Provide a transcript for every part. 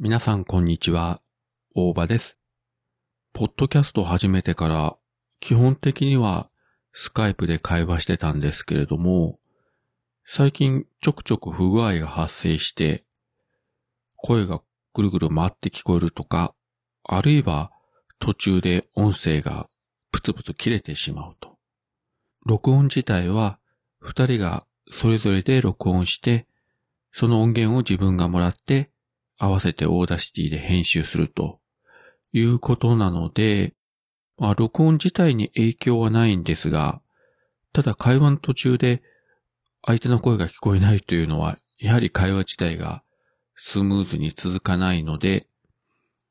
皆さんこんにちは、大場です。ポッドキャスト始めてから、基本的にはスカイプで会話してたんですけれども、最近ちょくちょく不具合が発生して、声がぐるぐる回って聞こえるとか、あるいは途中で音声がプツプツ切れてしまうと。録音自体は二人がそれぞれで録音して、その音源を自分がもらって合わせて Audacity で編集するということなので、まあ、録音自体に影響はないんですが、ただ会話の途中で相手の声が聞こえないというのは、やはり会話自体がスムーズに続かないので、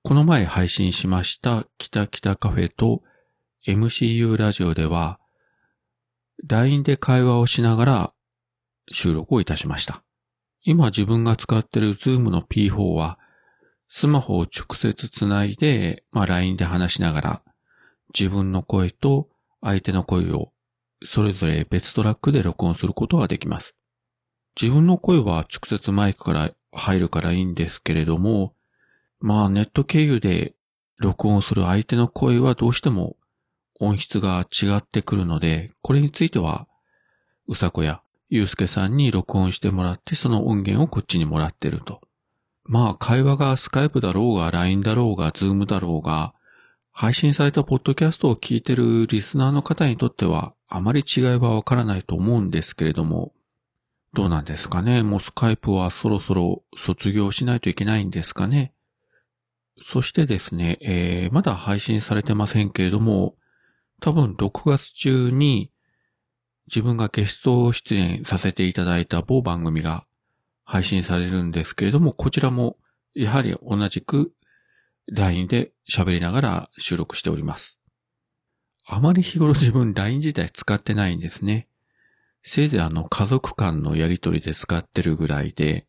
この前配信しました北北カフェと MCU ラジオでは、LINE で会話をしながら収録をいたしました。今自分が使ってる Zoom の P4 は、スマホを直接つないで、まあ LINE で話しながら、自分の声と相手の声をそれぞれ別トラックで録音することができます。自分の声は直接マイクから入るからいいんですけれども、まあネット経由で録音する相手の声はどうしても音質が違ってくるので、これについては、うさこやゆうすけさんに録音してもらって、その音源をこっちにもらってると。まあ、会話がスカイプだろうが、LINE だろうが、ズームだろうが、配信されたポッドキャストを聞いてるリスナーの方にとっては、あまり違いはわからないと思うんですけれども、どうなんですかね？もうスカイプはそろそろ卒業しないといけないんですかね？そしてですね、えー、まだ配信されてませんけれども、多分6月中に自分がゲスト出演させていただいた某番組が配信されるんですけれども、こちらもやはり同じく LINE で喋りながら収録しております。あまり日頃自分 LINE 自体使ってないんですね。せいぜいあの家族間のやりとりで使ってるぐらいで、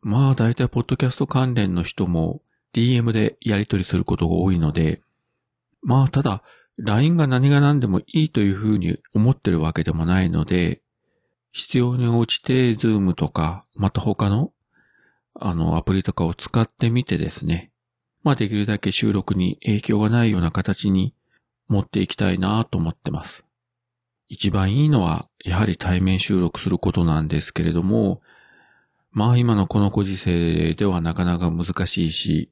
まあ大体ポッドキャスト関連の人も DM でやりとりすることが多いので、まあただ LINE が何が何でもいいというふうに思ってるわけでもないので、必要に応じて Zoom とか、また他の、あの、アプリとかを使ってみてですね。まあできるだけ収録に影響がないような形に持っていきたいなと思ってます。一番いいのは、やはり対面収録することなんですけれども、まあ今のこのご時世ではなかなか難しいし、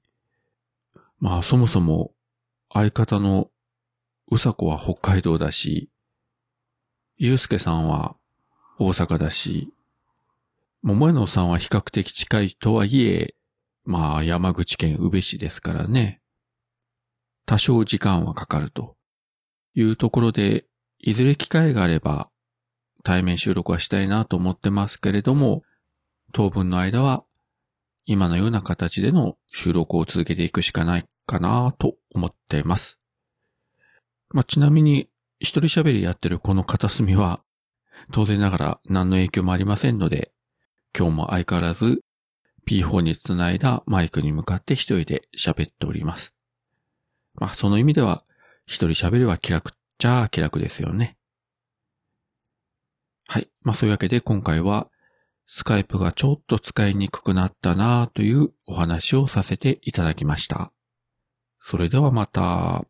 まあそもそも相方のうさこは北海道だし、ゆうすけさんは大阪だし、桃江野さんは比較的近いとはいえ、まあ山口県宇部市ですからね。多少時間はかかるというところで、いずれ機会があれば対面収録はしたいなと思ってますけれども、当分の間は今のような形での収録を続けていくしかないかなと思ってます。まあ、ちなみに、一人喋りやってるこの片隅は、当然ながら何の影響もありませんので、今日も相変わらず P4 につないだマイクに向かって一人で喋っております。まあ、その意味では、一人喋りは気楽っちゃ気楽ですよね。はい。まあ、そういうわけで今回は、スカイプがちょっと使いにくくなったなというお話をさせていただきました。それではまた。